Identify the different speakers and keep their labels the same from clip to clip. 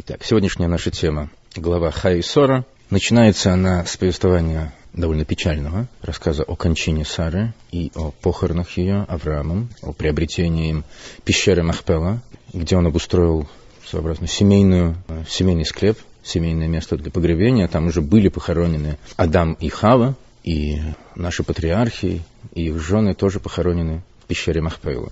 Speaker 1: Итак, сегодняшняя наша тема, глава Хаисора. Начинается она с повествования довольно печального, рассказа о кончине Сары и о похоронах ее Авраамом, о приобретении им пещеры Махпела, где он обустроил своеобразную семейную, э, семейный склеп, семейное место для погребения. Там уже были похоронены Адам и Хава, и наши патриархи, и их жены тоже похоронены в пещере Махпела.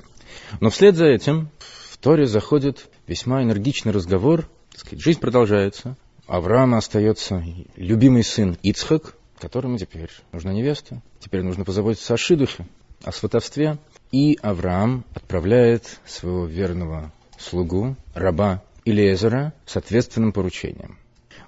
Speaker 1: Но вслед за этим в Торе заходит весьма энергичный разговор сказать, жизнь продолжается. Авраама остается любимый сын Ицхак, которому теперь нужна невеста. Теперь нужно позаботиться о шидухе, о сватовстве. И Авраам отправляет своего верного слугу, раба Илиезера, с ответственным поручением.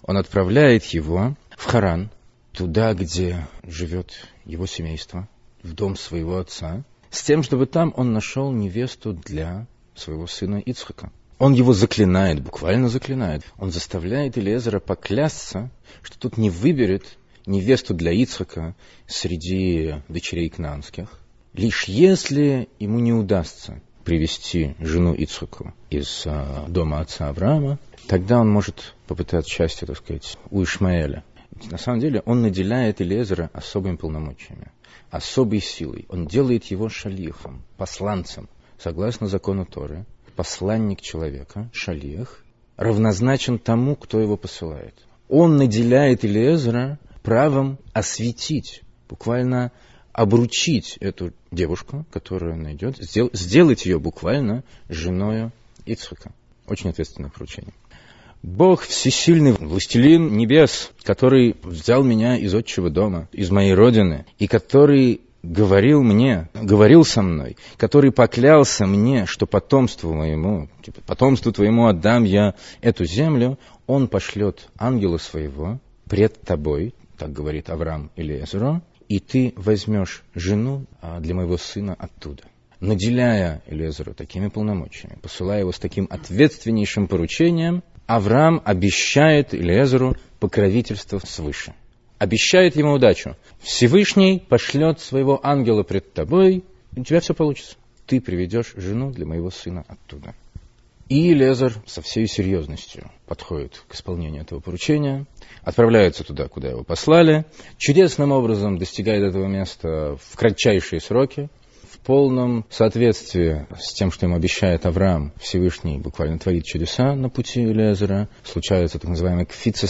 Speaker 1: Он отправляет его в Харан, туда, где живет его семейство, в дом своего отца, с тем, чтобы там он нашел невесту для своего сына Ицхака. Он его заклинает, буквально заклинает. Он заставляет Илиезера поклясться, что тут не выберет невесту для Ицхака среди дочерей кнанских, лишь если ему не удастся привести жену Ицхаку из а, дома отца Авраама, тогда он может попытаться счастье, так сказать, у Ишмаэля. На самом деле он наделяет Илезера особыми полномочиями, особой силой. Он делает его шалихом, посланцем, согласно закону Торы, посланник человека, шалих, равнозначен тому, кто его посылает. Он наделяет Илиезера правом осветить, буквально обручить эту девушку, которую он найдет, сдел, сделать ее буквально женой Ицхака. Очень ответственное поручение. Бог всесильный, властелин небес, который взял меня из отчего дома, из моей родины, и который говорил мне, говорил со мной, который поклялся мне, что потомству моему, типа, потомству твоему отдам я эту землю, он пошлет ангела своего пред тобой, так говорит Авраам или Эзро, и ты возьмешь жену а, для моего сына оттуда. Наделяя Элезеру такими полномочиями, посылая его с таким ответственнейшим поручением, Авраам обещает Элезеру покровительство свыше обещает ему удачу. Всевышний пошлет своего ангела пред тобой, и у тебя все получится. Ты приведешь жену для моего сына оттуда. И Лезар со всей серьезностью подходит к исполнению этого поручения, отправляется туда, куда его послали, чудесным образом достигает этого места в кратчайшие сроки, в полном соответствии с тем, что ему обещает Авраам, Всевышний буквально творит чудеса на пути Элиазера. Случается так называемый кфица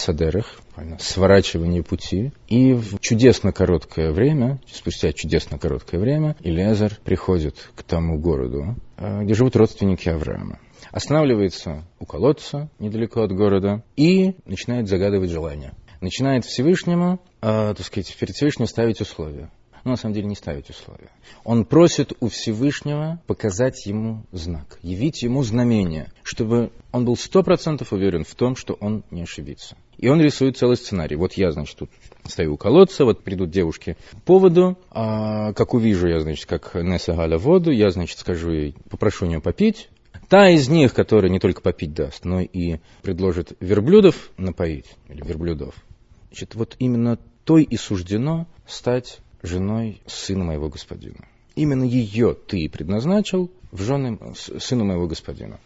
Speaker 1: сворачивание пути. И в чудесно короткое время, спустя чудесно короткое время, Элиазер приходит к тому городу, э, где живут родственники Авраама. Останавливается у колодца, недалеко от города, и начинает загадывать желания начинает Всевышнему, э, так сказать, перед Всевышним ставить условия но на самом деле не ставить условия. Он просит у Всевышнего показать ему знак, явить ему знамение, чтобы он был сто процентов уверен в том, что он не ошибится. И он рисует целый сценарий. Вот я, значит, тут стою у колодца, вот придут девушки по воду, а как увижу я, значит, как Несса Галя воду, я, значит, скажу ей, попрошу у нее попить. Та из них, которая не только попить даст, но и предложит верблюдов напоить, или верблюдов, значит, вот именно той и суждено стать женой сына моего господина. Именно ее ты предназначил в жены сына моего господина.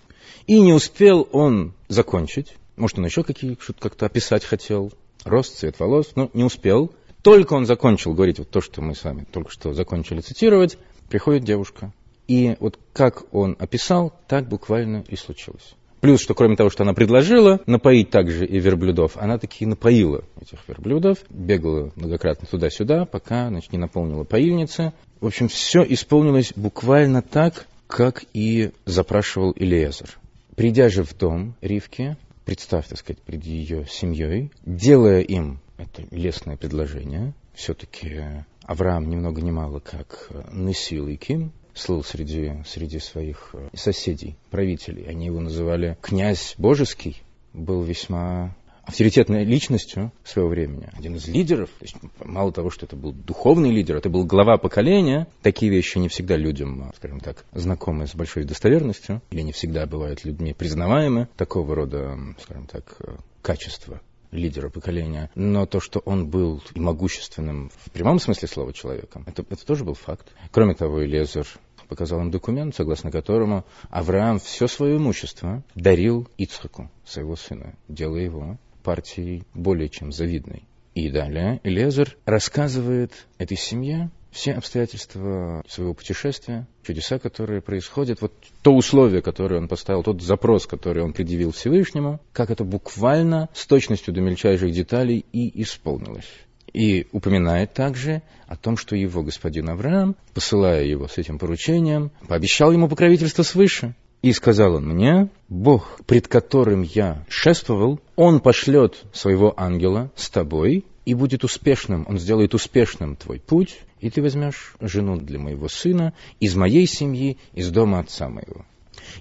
Speaker 1: И не успел он закончить, может, он еще какие, что-то как-то описать хотел, рост, цвет волос, но не успел. Только он закончил говорить вот то, что мы с вами только что закончили цитировать, приходит девушка. И вот как он описал, так буквально и случилось. Плюс, что кроме того, что она предложила напоить также и верблюдов, она таки напоила этих верблюдов, бегала многократно туда-сюда, пока значит, не наполнила поильницы. В общем, все исполнилось буквально так, как и запрашивал Илиезер. Придя же в дом Ривки, представь, так сказать, перед ее семьей, делая им это лестное предложение, все-таки Авраам ни много ни мало как Несил и Ким, слыл среди, среди своих э, соседей, правителей. Они его называли князь божеский, был весьма авторитетной личностью своего времени, один из лидеров. То есть, мало того, что это был духовный лидер, это был глава поколения. Такие вещи не всегда людям, скажем так, знакомы с большой достоверностью, или не всегда бывают людьми признаваемы. Такого рода, скажем так, э, качества лидера поколения, но то, что он был могущественным в прямом смысле слова человеком, это, это тоже был факт. Кроме того, Элезер показал им документ, согласно которому Авраам все свое имущество дарил Ицхаку, своего сына, делая его партией более чем завидной. И далее Элезер рассказывает этой семье все обстоятельства своего путешествия, чудеса, которые происходят, вот то условие, которое он поставил, тот запрос, который он предъявил Всевышнему, как это буквально с точностью до мельчайших деталей и исполнилось. И упоминает также о том, что его господин Авраам, посылая его с этим поручением, пообещал ему покровительство свыше. И сказал он мне, Бог, пред которым я шествовал, Он пошлет своего ангела с тобой, и будет успешным, Он сделает успешным твой путь, и ты возьмешь жену для моего сына из моей семьи, из дома отца моего.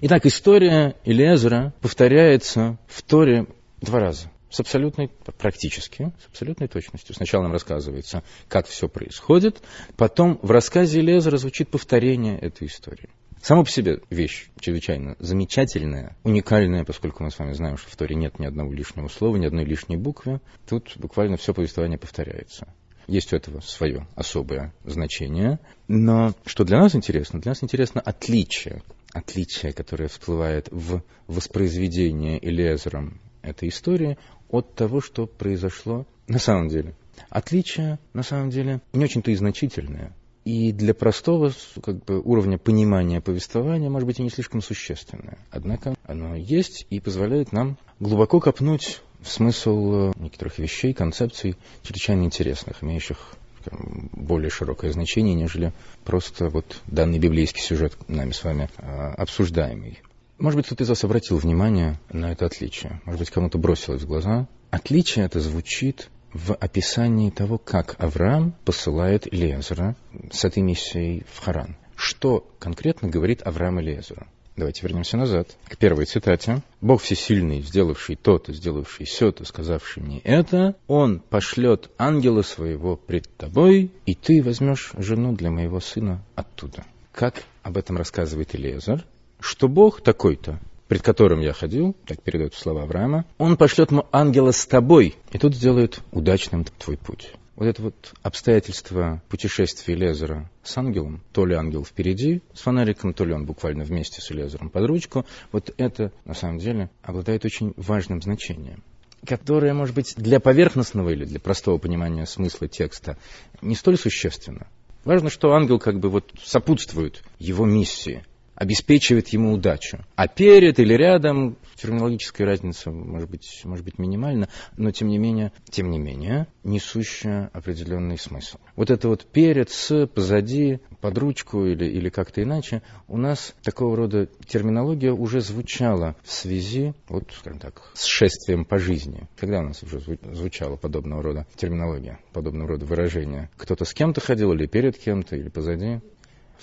Speaker 1: Итак, история Илиезера повторяется в Торе два раза с абсолютной, практически, с абсолютной точностью. Сначала нам рассказывается, как все происходит, потом в рассказе Лезера звучит повторение этой истории. Само по себе вещь чрезвычайно замечательная, уникальная, поскольку мы с вами знаем, что в Торе нет ни одного лишнего слова, ни одной лишней буквы. Тут буквально все повествование повторяется. Есть у этого свое особое значение. Но что для нас интересно? Для нас интересно отличие. Отличие, которое всплывает в воспроизведении Элезером этой истории от того, что произошло на самом деле. Отличие, на самом деле, не очень-то и значительное. И для простого как бы, уровня понимания повествования, может быть, и не слишком существенное. Однако оно есть и позволяет нам глубоко копнуть в смысл э, некоторых вещей, концепций, чрезвычайно интересных, имеющих скажем, более широкое значение, нежели просто вот данный библейский сюжет нами с вами э, обсуждаемый. Может быть, кто-то из вас обратил внимание на это отличие. Может быть, кому-то бросилось в глаза. Отличие это звучит в описании того, как Авраам посылает Лезера с этой миссией в Харан. Что конкретно говорит Авраам Лезеру? Давайте вернемся назад, к первой цитате. «Бог всесильный, сделавший то-то, сделавший все-то, сказавший мне это, Он пошлет ангела своего пред тобой, и ты возьмешь жену для моего сына оттуда». Как об этом рассказывает Илезар? что Бог такой-то, пред которым я ходил, так передают слова Авраама, он пошлет ему ангела с тобой, и тут сделает удачным твой путь. Вот это вот обстоятельство путешествия Лезера с ангелом, то ли ангел впереди с фонариком, то ли он буквально вместе с Лезером под ручку, вот это на самом деле обладает очень важным значением которое, может быть, для поверхностного или для простого понимания смысла текста не столь существенно. Важно, что ангел как бы вот сопутствует его миссии – обеспечивает ему удачу. А перед или рядом, терминологическая разница может быть, может быть минимальна, но тем не менее, тем не менее, несущая определенный смысл. Вот это вот перед, с, позади, под ручку или, или как-то иначе, у нас такого рода терминология уже звучала в связи, вот, скажем так, с шествием по жизни. Когда у нас уже звучала подобного рода терминология, подобного рода выражения? Кто-то с кем-то ходил или перед кем-то, или позади?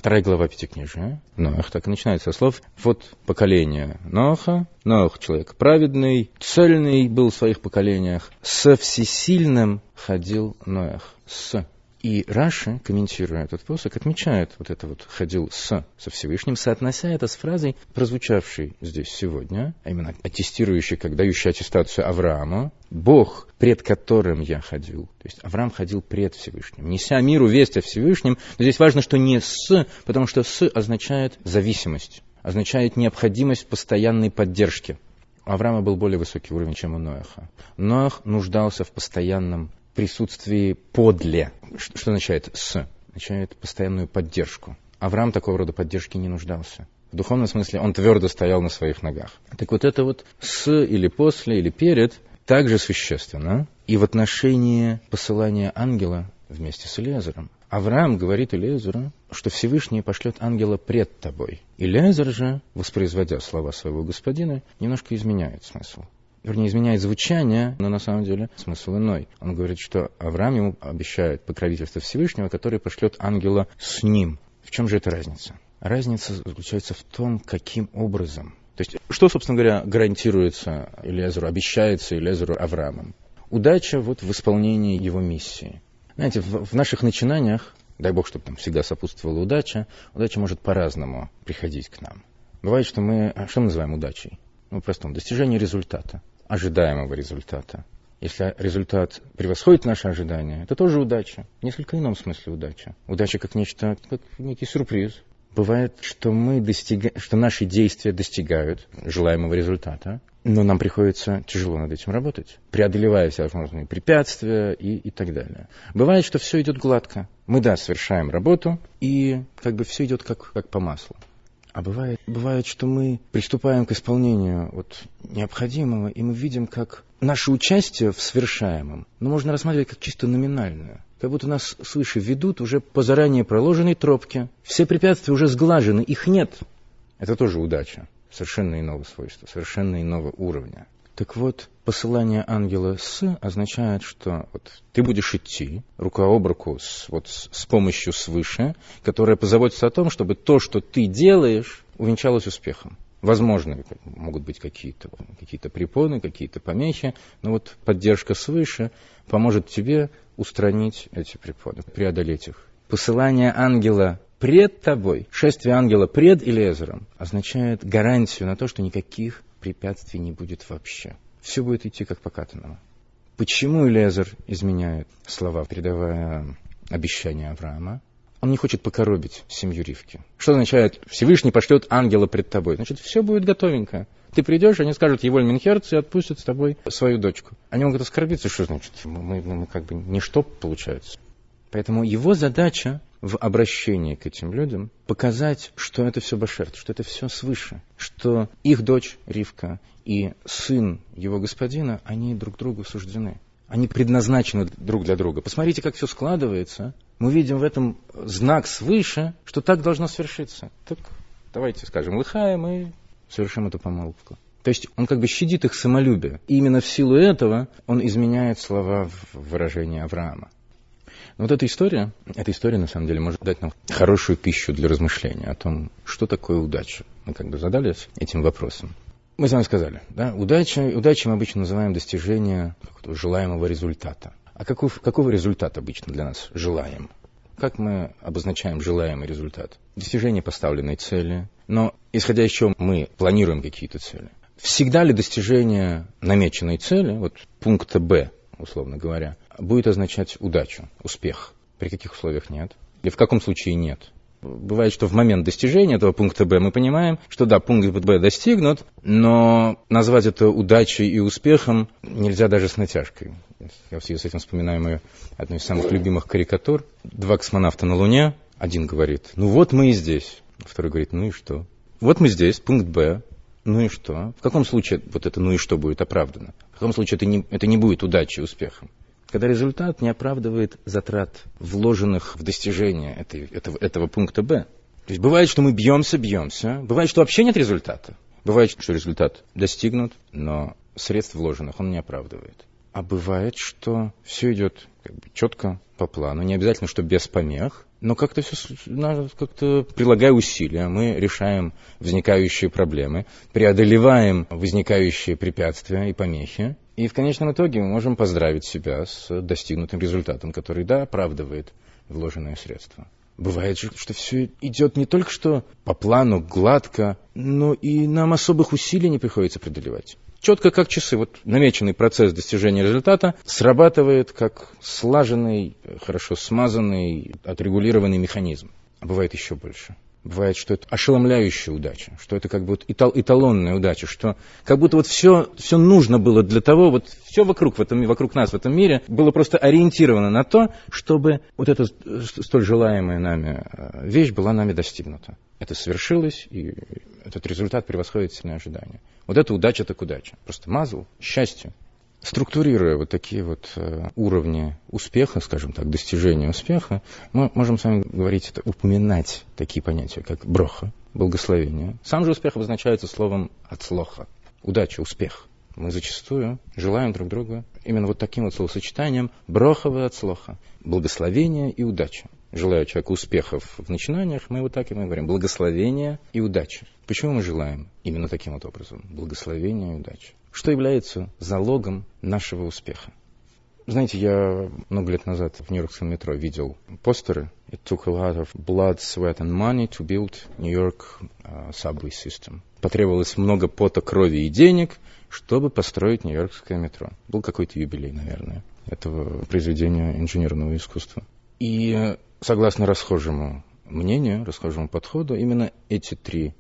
Speaker 1: Вторая глава Пятикнижия. Ноах так и начинается со слов. Вот поколение Ноаха. Ноах человек праведный, цельный был в своих поколениях. Со всесильным ходил Ноах. С и Раши, комментируя этот посок, отмечает вот это вот «ходил с» со Всевышним, соотнося это с фразой, прозвучавшей здесь сегодня, а именно аттестирующей, как дающей аттестацию Авраама, «Бог, пред которым я ходил». То есть Авраам ходил пред Всевышним, неся миру весть о Всевышнем. Но здесь важно, что не «с», потому что «с» означает зависимость, означает необходимость постоянной поддержки. У Авраама был более высокий уровень, чем у Ноаха. Ноах нуждался в постоянном присутствии подле. Что означает «с»? Означает постоянную поддержку. Авраам такого рода поддержки не нуждался. В духовном смысле он твердо стоял на своих ногах. Так вот это вот «с» или «после» или «перед» также существенно и в отношении посылания ангела вместе с Элиазером. Авраам говорит Элиазеру, что Всевышний пошлет ангела пред тобой. Элиазер же, воспроизводя слова своего господина, немножко изменяет смысл вернее, изменяет звучание, но на самом деле смысл иной. Он говорит, что Авраам ему обещает покровительство Всевышнего, который пошлет ангела с ним. В чем же эта разница? Разница заключается в том, каким образом. То есть, что, собственно говоря, гарантируется Элезеру, обещается Элезеру Авраамом? Удача вот в исполнении его миссии. Знаете, в, в наших начинаниях, дай бог, чтобы там всегда сопутствовала удача, удача может по-разному приходить к нам. Бывает, что мы, а что мы называем удачей? Ну, простом, достижение результата ожидаемого результата. Если результат превосходит наши ожидания, это тоже удача. В несколько ином смысле удача. Удача как нечто, как некий сюрприз. Бывает, что, мы достига... что наши действия достигают желаемого результата, но нам приходится тяжело над этим работать, преодолевая все возможные препятствия и, и так далее. Бывает, что все идет гладко. Мы, да, совершаем работу, и как бы все идет как, как по маслу. А бывает, бывает, что мы приступаем к исполнению вот, необходимого, и мы видим, как наше участие в совершаемом ну, можно рассматривать как чисто номинальное. Как будто нас свыше ведут уже по заранее проложенной тропке. Все препятствия уже сглажены, их нет. Это тоже удача совершенно иного свойства, совершенно иного уровня. Так вот, посылание ангела «с» означает, что вот ты будешь идти рука об руку с, вот, с помощью свыше, которая позаботится о том, чтобы то, что ты делаешь, увенчалось успехом. Возможно, могут быть какие-то какие препоны, какие-то помехи, но вот поддержка свыше поможет тебе устранить эти препоны, преодолеть их. Посылание ангела пред тобой, шествие ангела пред Илезером, означает гарантию на то, что никаких препятствий не будет вообще. Все будет идти как по катанному. Почему Илезер изменяет слова, передавая обещание Авраама? Он не хочет покоробить семью Ривки. Что означает, Всевышний пошлет ангела пред тобой? Значит, все будет готовенько. Ты придешь, они скажут Еволь Минхерц и отпустят с тобой свою дочку. Они могут оскорбиться, что значит? Мы, мы, мы как бы ничто получается. Поэтому его задача в обращении к этим людям показать, что это все Башерт, что это все свыше, что их дочь Ривка и сын его господина, они друг другу суждены. Они предназначены друг для друга. Посмотрите, как все складывается. Мы видим в этом знак свыше, что так должно свершиться. Так давайте скажем, лыхаем и совершим эту помолвку. То есть он как бы щадит их самолюбие. И именно в силу этого он изменяет слова в выражении Авраама. Но вот эта история, эта история на самом деле может дать нам хорошую пищу для размышления о том, что такое удача. Мы как бы задались этим вопросом. Мы с вами сказали, да, удача, удачей мы обычно называем достижение желаемого результата. А каков, какого результат обычно для нас желаем? Как мы обозначаем желаемый результат? Достижение поставленной цели. Но исходя из чего мы планируем какие-то цели? Всегда ли достижение намеченной цели, вот пункта Б, условно говоря, будет означать удачу, успех. При каких условиях нет? Или в каком случае нет? Бывает, что в момент достижения этого пункта Б мы понимаем, что да, пункт Б достигнут, но назвать это удачей и успехом нельзя даже с натяжкой. Я в связи с этим вспоминаю мою одну из самых любимых карикатур. Два космонавта на Луне. Один говорит, ну вот мы и здесь. Второй говорит, ну и что? Вот мы здесь, пункт Б. Ну и что? В каком случае вот это ну и что будет оправдано? В каком случае это не, это не будет удачей и успехом? Когда результат не оправдывает затрат, вложенных в достижение этой, этого, этого пункта Б. То есть бывает, что мы бьемся, бьемся, бывает, что вообще нет результата. Бывает, что результат достигнут, но средств вложенных он не оправдывает. А бывает, что все идет как бы, четко по плану, не обязательно, что без помех, но как-то все, как-то прилагая усилия, мы решаем возникающие проблемы, преодолеваем возникающие препятствия и помехи, и в конечном итоге мы можем поздравить себя с достигнутым результатом, который, да, оправдывает вложенные средства. Бывает же, что все идет не только что по плану, гладко, но и нам особых усилий не приходится преодолевать. Четко как часы, вот намеченный процесс достижения результата срабатывает как слаженный, хорошо смазанный, отрегулированный механизм. А бывает еще больше бывает, что это ошеломляющая удача, что это как бы вот эталонная удача, что как будто вот все, все нужно было для того, вот все вокруг, в этом, вокруг нас в этом мире было просто ориентировано на то, чтобы вот эта столь желаемая нами э, вещь была нами достигнута. Это свершилось, и этот результат превосходит сильные ожидания. Вот это удача так удача. Просто мазл, счастье. Структурируя вот такие вот э, уровни успеха, скажем так, достижения успеха, мы можем с вами говорить, это упоминать такие понятия, как броха, благословение. Сам же успех обозначается словом «отслоха», удача, успех. Мы зачастую желаем друг другу именно вот таким вот словосочетанием брохова отслоха, благословение и удача. Желаю человеку успехов в начинаниях, мы вот так и мы говорим, благословение и удача. Почему мы желаем именно таким вот образом, благословение и удача? что является залогом нашего успеха. Знаете, я много лет назад в Нью-Йоркском метро видел постеры. It took a lot of blood, sweat and money to build New York uh, subway system. Потребовалось много пота, крови и денег, чтобы построить Нью-Йоркское метро. Был какой-то юбилей, наверное, этого произведения инженерного искусства. И согласно расхожему мнению, расхожему подходу, именно эти три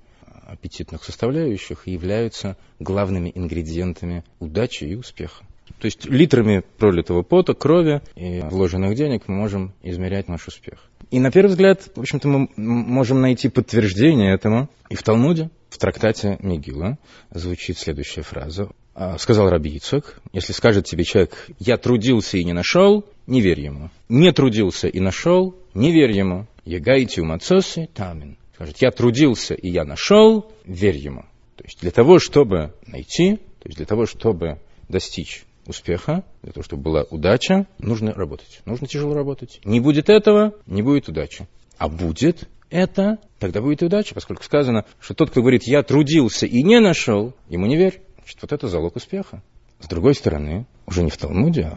Speaker 1: аппетитных составляющих являются главными ингредиентами удачи и успеха. То есть литрами пролитого пота, крови и вложенных денег мы можем измерять наш успех. И на первый взгляд, в общем-то, мы можем найти подтверждение этому и в Талмуде, в трактате Мегила звучит следующая фраза. А, сказал Раби Ицок, если скажет тебе человек, я трудился и не нашел, не верь ему. Не трудился и нашел, не верь ему. Ягайте умацоси тамин. Скажет, я трудился и я нашел, верь ему. То есть для того, чтобы найти, то есть для того, чтобы достичь успеха, для того, чтобы была удача, нужно работать. Нужно тяжело работать. Не будет этого, не будет удачи. А будет это, тогда будет и удача, поскольку сказано, что тот, кто говорит, я трудился и не нашел, ему не верь. Значит, вот это залог успеха. С другой стороны, уже не в Талмуде, а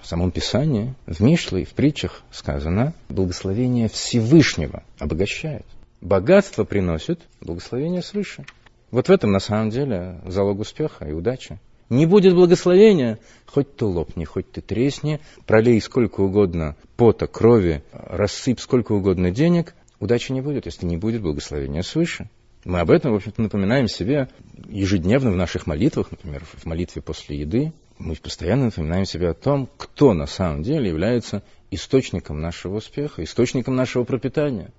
Speaker 1: в самом Писании, в Мишле и в притчах сказано, благословение Всевышнего обогащает. Богатство приносит благословение свыше. Вот в этом на самом деле залог успеха и удачи. Не будет благословения, хоть ты лопни, хоть ты тресни, пролей сколько угодно пота, крови, рассыпь сколько угодно денег, удачи не будет, если не будет благословения свыше. Мы об этом, в общем-то, напоминаем себе ежедневно в наших молитвах, например, в молитве после еды. Мы постоянно напоминаем себе о том, кто на самом деле является источником нашего успеха, источником нашего пропитания.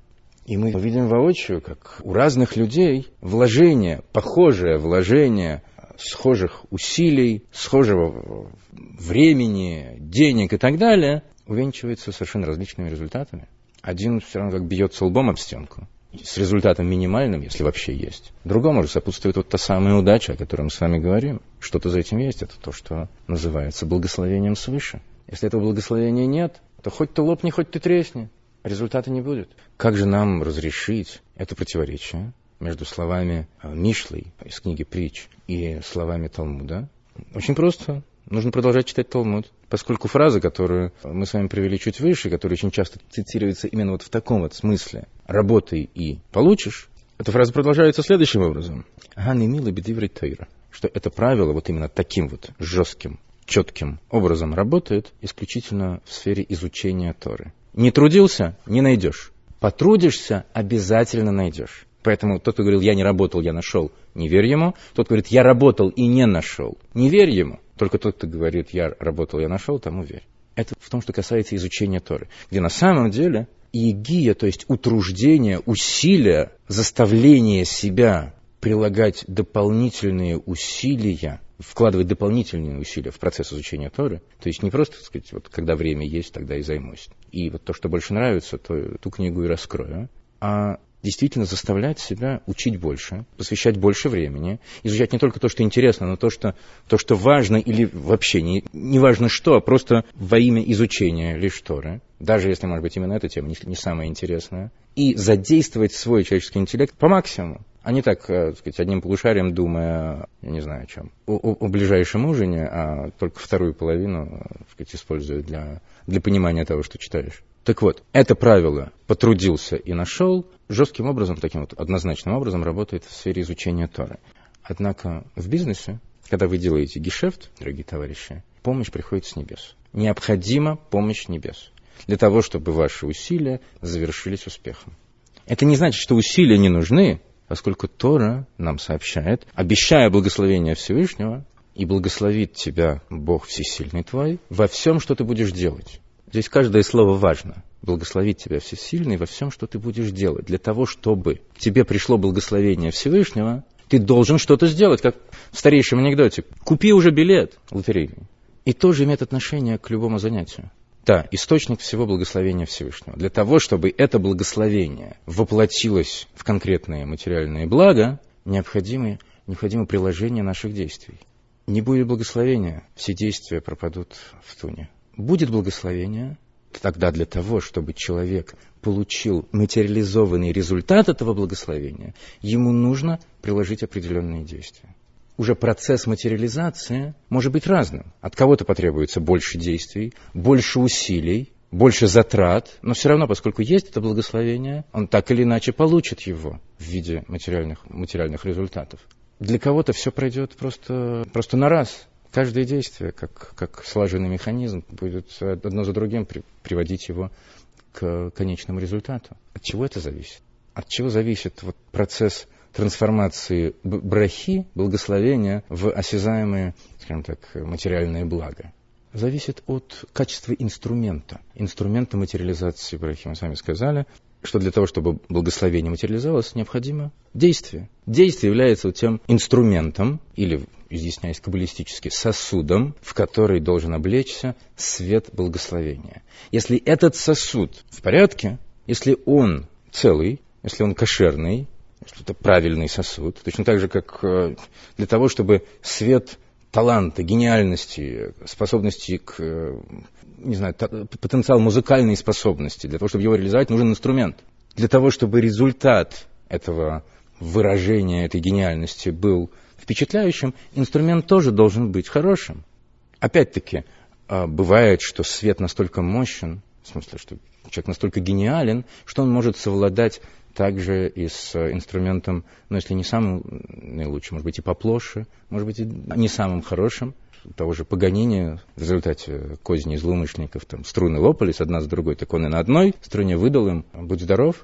Speaker 1: И мы видим воочию, как у разных людей вложение, похожее вложение схожих усилий, схожего времени, денег и так далее, увенчивается совершенно различными результатами. Один все равно как бьется лбом об стенку, с результатом минимальным, если вообще есть. Другому же сопутствует вот та самая удача, о которой мы с вами говорим. Что-то за этим есть, это то, что называется благословением свыше. Если этого благословения нет, то хоть ты лопни, хоть ты тресни, результата не будет. Как же нам разрешить это противоречие? между словами э, Мишлы из книги «Притч» и словами Талмуда? Очень просто. Нужно продолжать читать Талмуд, поскольку фраза, которую мы с вами привели чуть выше, которая очень часто цитируется именно вот в таком вот смысле «работай и получишь», эта фраза продолжается следующим образом. «Ганы милы бедиври тойра», что это правило вот именно таким вот жестким, четким образом работает исключительно в сфере изучения Торы. Не трудился – не найдешь. Потрудишься – обязательно найдешь. Поэтому тот, кто говорил, я не работал, я нашел, не верь ему. Тот, говорит, я работал и не нашел, не верь ему. Только тот, кто говорит, я работал, я нашел, тому верь. Это в том, что касается изучения Торы, где на самом деле иегия, то есть утруждение, усилия, заставление себя прилагать дополнительные усилия, вкладывать дополнительные усилия в процесс изучения Торы. То есть не просто, так сказать, вот когда время есть, тогда и займусь. И вот то, что больше нравится, то ту книгу и раскрою. А действительно заставлять себя учить больше, посвящать больше времени, изучать не только то, что интересно, но то, что, то, что важно или вообще не, не важно что, а просто во имя изучения лишь Торы, даже если, может быть, именно эта тема не, не самая интересная, и задействовать свой человеческий интеллект по максимуму а не так, э, так сказать, одним полушарием думая, я не знаю о чем, о, о, о ближайшем ужине, а только вторую половину, э, так сказать, используя для, для понимания того, что читаешь. Так вот, это правило «потрудился и нашел» жестким образом, таким вот однозначным образом работает в сфере изучения Торы. Однако в бизнесе, когда вы делаете гешефт, дорогие товарищи, помощь приходит с небес. Необходима помощь небес для того, чтобы ваши усилия завершились успехом. Это не значит, что усилия не нужны, поскольку Тора нам сообщает, обещая благословение Всевышнего, и благословит тебя Бог Всесильный твой во всем, что ты будешь делать. Здесь каждое слово важно. Благословить тебя всесильный во всем, что ты будешь делать. Для того, чтобы тебе пришло благословение Всевышнего, ты должен что-то сделать, как в старейшем анекдоте. Купи уже билет лотерейный. И тоже имеет отношение к любому занятию. Да, источник всего благословения Всевышнего. Для того, чтобы это благословение воплотилось в конкретные материальные блага, необходимо, необходимо приложение наших действий. Не будет благословения, все действия пропадут в туне будет благословение, тогда для того, чтобы человек получил материализованный результат этого благословения, ему нужно приложить определенные действия. Уже процесс материализации может быть разным. От кого-то потребуется больше действий, больше усилий, больше затрат, но все равно, поскольку есть это благословение, он так или иначе получит его в виде материальных, материальных результатов. Для кого-то все пройдет просто, просто на раз, каждое действие, как, как слаженный механизм, будет одно за другим при, приводить его к конечному результату. От чего это зависит? От чего зависит вот процесс трансформации брахи, благословения, в осязаемые, скажем так, материальные блага? Зависит от качества инструмента, инструмента материализации брахи. Мы с вами сказали, что для того, чтобы благословение материализовалось, необходимо действие. Действие является тем инструментом, или, изъясняясь каббалистически, сосудом, в который должен облечься свет благословения. Если этот сосуд в порядке, если он целый, если он кошерный, если это правильный сосуд, точно так же, как э, для того, чтобы свет таланта, гениальности, способности к, э, не знаю, потенциал музыкальной способности, для того, чтобы его реализовать, нужен инструмент. Для того, чтобы результат этого выражения, этой гениальности был впечатляющим, инструмент тоже должен быть хорошим. Опять-таки, а, бывает, что свет настолько мощен, в смысле, что человек настолько гениален, что он может совладать также и с инструментом, ну, если не самым наилучшим, может быть, и поплоше, может быть, и не самым хорошим, того же Паганини в результате козни злоумышленников там струны лопались одна с другой, так он и на одной струне выдал им «Будь здоров».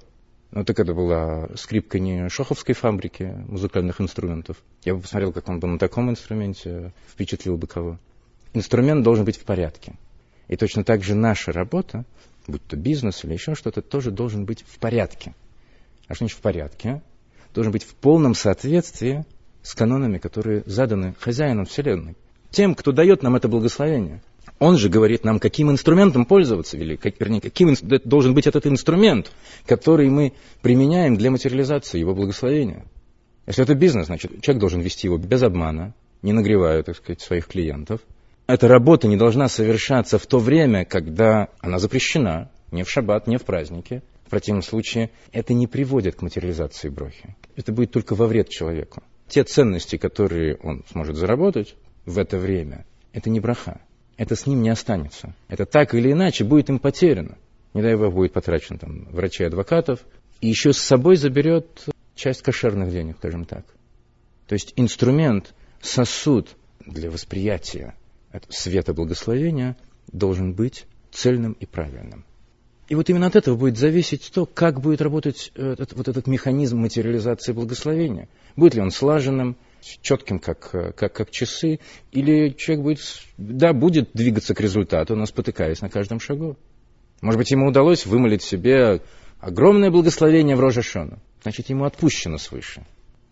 Speaker 1: Ну, так это была скрипка не шоховской фабрики музыкальных инструментов. Я бы посмотрел, как он бы на таком инструменте впечатлил бы кого. Инструмент должен быть в порядке. И точно так же наша работа, будь то бизнес или еще что-то, тоже должен быть в порядке. А что значит в порядке? Должен быть в полном соответствии с канонами, которые заданы хозяином Вселенной. Тем, кто дает нам это благословение. Он же говорит нам, каким инструментом пользоваться, или, как, вернее, каким должен быть этот инструмент, который мы применяем для материализации его благословения. Если это бизнес, значит, человек должен вести его без обмана, не нагревая, так сказать, своих клиентов. Эта работа не должна совершаться в то время, когда она запрещена, не в шаббат, не в празднике. В противном случае это не приводит к материализации брохи. Это будет только во вред человеку. Те ценности, которые он сможет заработать в это время, это не браха. Это с ним не останется. Это так или иначе будет им потеряно. Не дай бог будет потрачен там врачей, адвокатов. И еще с собой заберет часть кошерных денег, скажем так. То есть инструмент, сосуд для восприятия света благословения должен быть цельным и правильным. И вот именно от этого будет зависеть то, как будет работать э, этот, вот этот механизм материализации благословения. Будет ли он слаженным, четким, как, э, как, как часы, или человек будет, да, будет двигаться к результату, но спотыкаясь на каждом шагу. Может быть, ему удалось вымолить себе огромное благословение в Рожешона. Значит, ему отпущено свыше.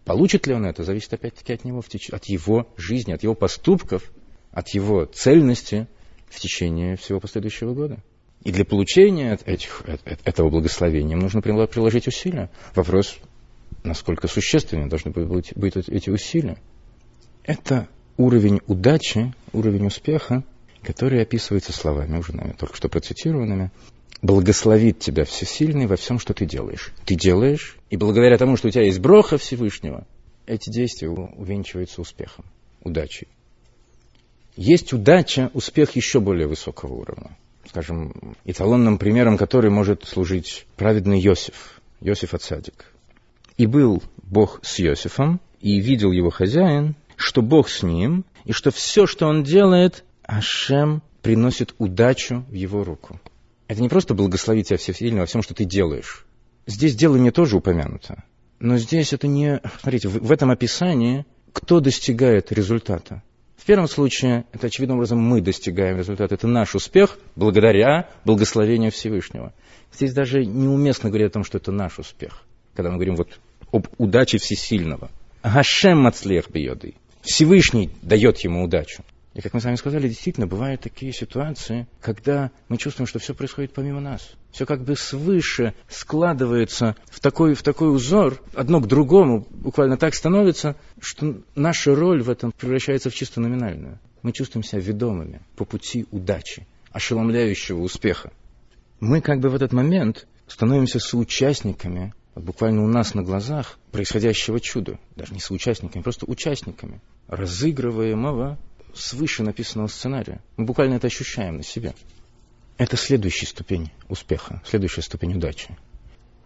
Speaker 1: Получит ли он это, зависит опять-таки от него, от его жизни, от его поступков, от его цельности в течение всего последующего года. И для получения этих, этого благословения нужно приложить усилия. Вопрос, насколько существенны должны быть, быть эти усилия. Это уровень удачи, уровень успеха, который описывается словами, уже нами только что процитированными. Благословит тебя всесильный во всем, что ты делаешь. Ты делаешь, и благодаря тому, что у тебя есть броха Всевышнего, эти действия увенчиваются успехом, удачей. Есть удача, успех еще более высокого уровня скажем, эталонным примером, который может служить праведный Иосиф, Иосиф Ацадик. И был Бог с Иосифом, и видел его хозяин, что Бог с ним, и что все, что он делает, Ашем приносит удачу в его руку. Это не просто благословить тебя всесильно во всем, что ты делаешь. Здесь делание тоже упомянуто. Но здесь это не... Смотрите, в, в этом описании кто достигает результата? В первом случае, это очевидным образом мы достигаем результата. Это наш успех благодаря благословению Всевышнего. Здесь даже неуместно говорить о том, что это наш успех. Когда мы говорим вот об удаче всесильного. Гашем мацлех бьеды. Всевышний дает ему удачу. И, как мы с вами сказали, действительно, бывают такие ситуации, когда мы чувствуем, что все происходит помимо нас. Все как бы свыше складывается в такой, в такой узор, одно к другому, буквально так становится, что наша роль в этом превращается в чисто номинальную. Мы чувствуем себя ведомыми по пути удачи, ошеломляющего успеха. Мы как бы в этот момент становимся соучастниками, буквально у нас на глазах, происходящего чуда. Даже не соучастниками, просто участниками разыгрываемого свыше написанного сценария. Мы буквально это ощущаем на себе. Это следующая ступень успеха, следующая ступень удачи.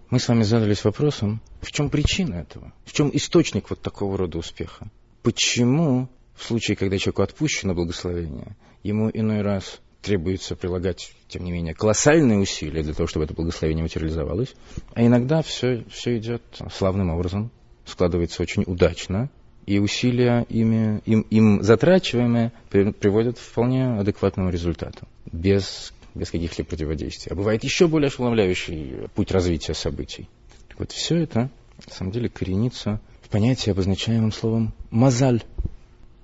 Speaker 1: Мы с вами задались вопросом, в чем причина этого? В чем источник вот такого рода успеха? Почему в случае, когда человеку отпущено благословение, ему иной раз требуется прилагать, тем не менее, колоссальные усилия для того, чтобы это благословение материализовалось. А иногда все, все идет славным образом, складывается очень удачно, и усилия ими, им, им затрачиваемые приводят к вполне адекватному результату, без, без каких-либо противодействий. А бывает еще более ошеломляющий путь развития событий. Так вот, все это, на самом деле, коренится в понятии, обозначаемым словом «мазаль».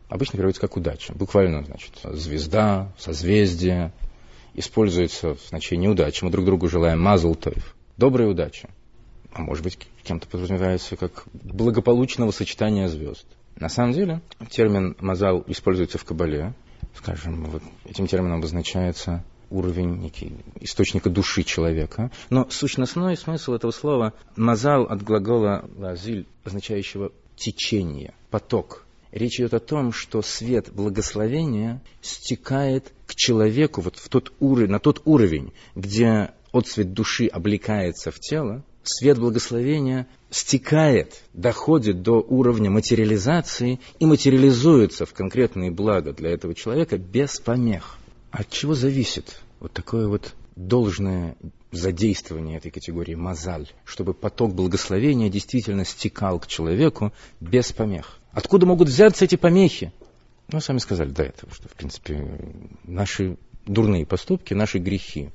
Speaker 1: Обычно переводится как «удача». Буквально, значит, звезда, созвездие. Используется в значении удачи. Мы друг другу желаем «мазл тоев». Добрая удача. А может быть, кем-то подразумевается как благополучного сочетания звезд. На самом деле, термин «мазал» используется в Кабале. Скажем, вот этим термином обозначается уровень некий, источника души человека. Но сущностной смысл этого слова «мазал» от глагола «лазиль», означающего течение, поток. Речь идет о том, что свет благословения стекает к человеку вот в тот уровень, на тот уровень, где отцвет души облекается в тело, свет благословения стекает, доходит до уровня материализации и материализуется в конкретные блага для этого человека без помех. От чего зависит вот такое вот должное задействование этой категории мазаль, чтобы поток благословения действительно стекал к человеку без помех? Откуда могут взяться эти помехи? Ну, сами сказали до этого, что, в принципе, наши дурные поступки, наши грехи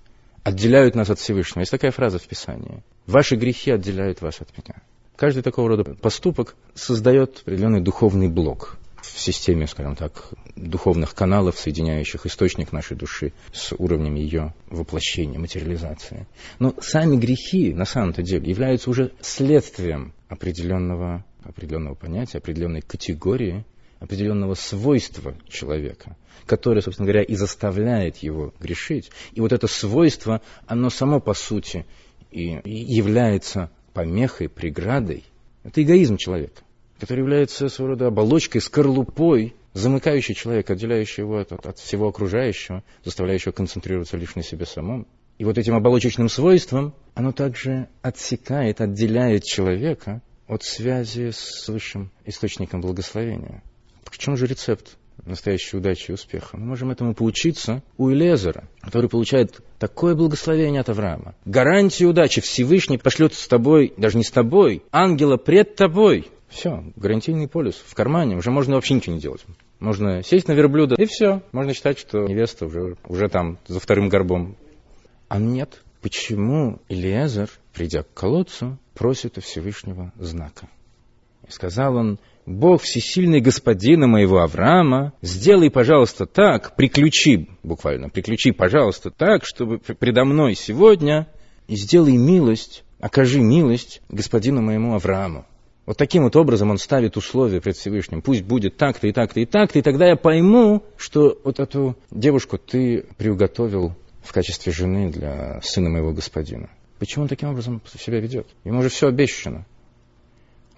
Speaker 1: отделяют нас от Всевышнего. Есть такая фраза в Писании. Ваши грехи отделяют вас от меня. Каждый такого рода поступок создает определенный духовный блок в системе, скажем так, духовных каналов, соединяющих источник нашей души с уровнем ее воплощения, материализации. Но сами грехи, на самом-то деле, являются уже следствием определенного, определенного понятия, определенной категории, определенного свойства человека, которое, собственно говоря, и заставляет его грешить. И вот это свойство, оно само по сути и является помехой, преградой, это эгоизм человека, который является своего рода оболочкой, скорлупой, замыкающей человека, отделяющей его от, от всего окружающего, заставляющего концентрироваться лишь на себе самом. И вот этим оболочечным свойством оно также отсекает, отделяет человека от связи с высшим источником благословения. Так в чем же рецепт настоящей удачи и успеха. Мы можем этому поучиться у Элезера, который получает такое благословение от Авраама. Гарантию удачи Всевышний пошлет с тобой, даже не с тобой, ангела пред тобой. Все, гарантийный полюс в кармане, уже можно вообще ничего не делать. Можно сесть на верблюда, и все. Можно считать, что невеста уже, уже там, за вторым горбом. А нет. Почему Элиезер, придя к колодцу, просит у Всевышнего знака? И сказал он, Бог всесильный господина моего Авраама, сделай, пожалуйста, так, приключи, буквально, приключи, пожалуйста, так, чтобы предо мной сегодня, и сделай милость, окажи милость господину моему Аврааму. Вот таким вот образом он ставит условия пред Всевышним. Пусть будет так-то и так-то и так-то, и тогда я пойму, что вот эту девушку ты приуготовил в качестве жены для сына моего господина. Почему он таким образом себя ведет? Ему же все обещано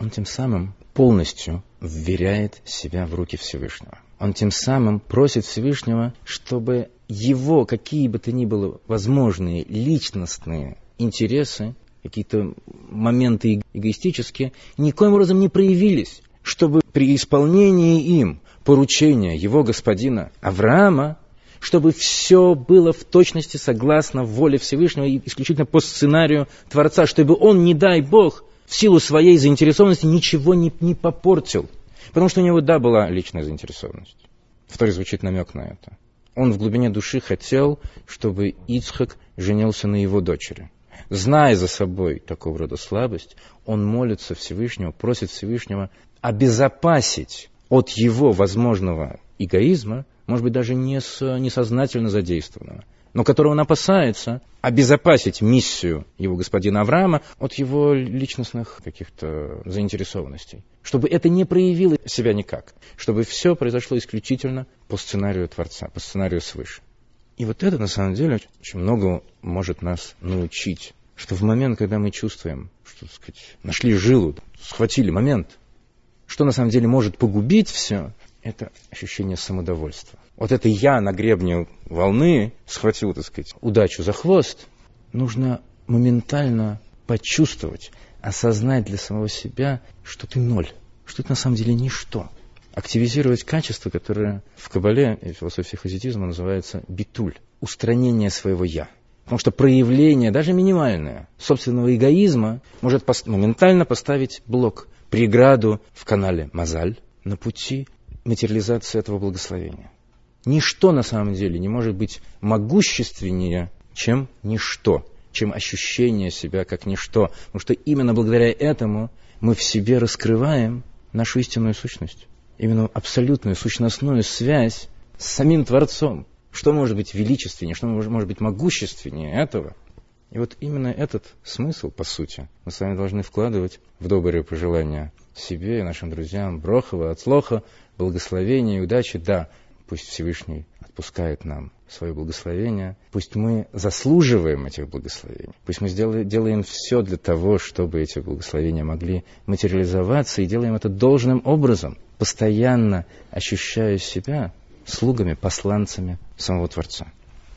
Speaker 1: он тем самым полностью вверяет себя в руки Всевышнего. Он тем самым просит Всевышнего, чтобы его какие бы то ни было возможные личностные интересы, какие-то моменты эгоистические, никоим образом не проявились, чтобы при исполнении им поручения его господина Авраама, чтобы все было в точности согласно воле Всевышнего и исключительно по сценарию Творца, чтобы он, не дай Бог, в силу своей заинтересованности ничего не, не попортил. Потому что у него, да, была личная заинтересованность. В Торе звучит намек на это. Он в глубине души хотел, чтобы Ицхак женился на его дочери. Зная за собой такого рода слабость, он молится Всевышнему, просит Всевышнего обезопасить от его возможного эгоизма, может быть, даже не с, несознательно задействованного, но которого он опасается, обезопасить миссию его господина Авраама от его личностных каких-то заинтересованностей. Чтобы это не проявило себя никак. Чтобы все произошло исключительно по сценарию Творца, по сценарию свыше. И вот это, на самом деле, очень много может нас научить. Что в момент, когда мы чувствуем, что, так сказать, нашли жилу, схватили момент, что на самом деле может погубить все, это ощущение самодовольства. Вот это я на гребне волны схватил, так сказать, удачу за хвост, нужно моментально почувствовать, осознать для самого себя, что ты ноль, что это на самом деле ничто. активизировать качество, которое в Кабале и философии хасидизма называется битуль, устранение своего «я». Потому что проявление, даже минимальное, собственного эгоизма может пос- моментально поставить блок, преграду в канале Мазаль на пути материализации этого благословения. Ничто на самом деле не может быть могущественнее, чем ничто, чем ощущение себя как ничто. Потому что именно благодаря этому мы в себе раскрываем нашу истинную сущность. Именно абсолютную сущностную связь с самим Творцом. Что может быть величественнее, что может быть могущественнее этого? И вот именно этот смысл, по сути, мы с вами должны вкладывать в добрые пожелания себе и нашим друзьям, брохова, отслоха, благословения и удачи. Да, пусть Всевышний отпускает нам свое благословение, пусть мы заслуживаем этих благословений, пусть мы сделаем, делаем все для того, чтобы эти благословения могли материализоваться и делаем это должным образом, постоянно ощущая себя слугами, посланцами самого Творца.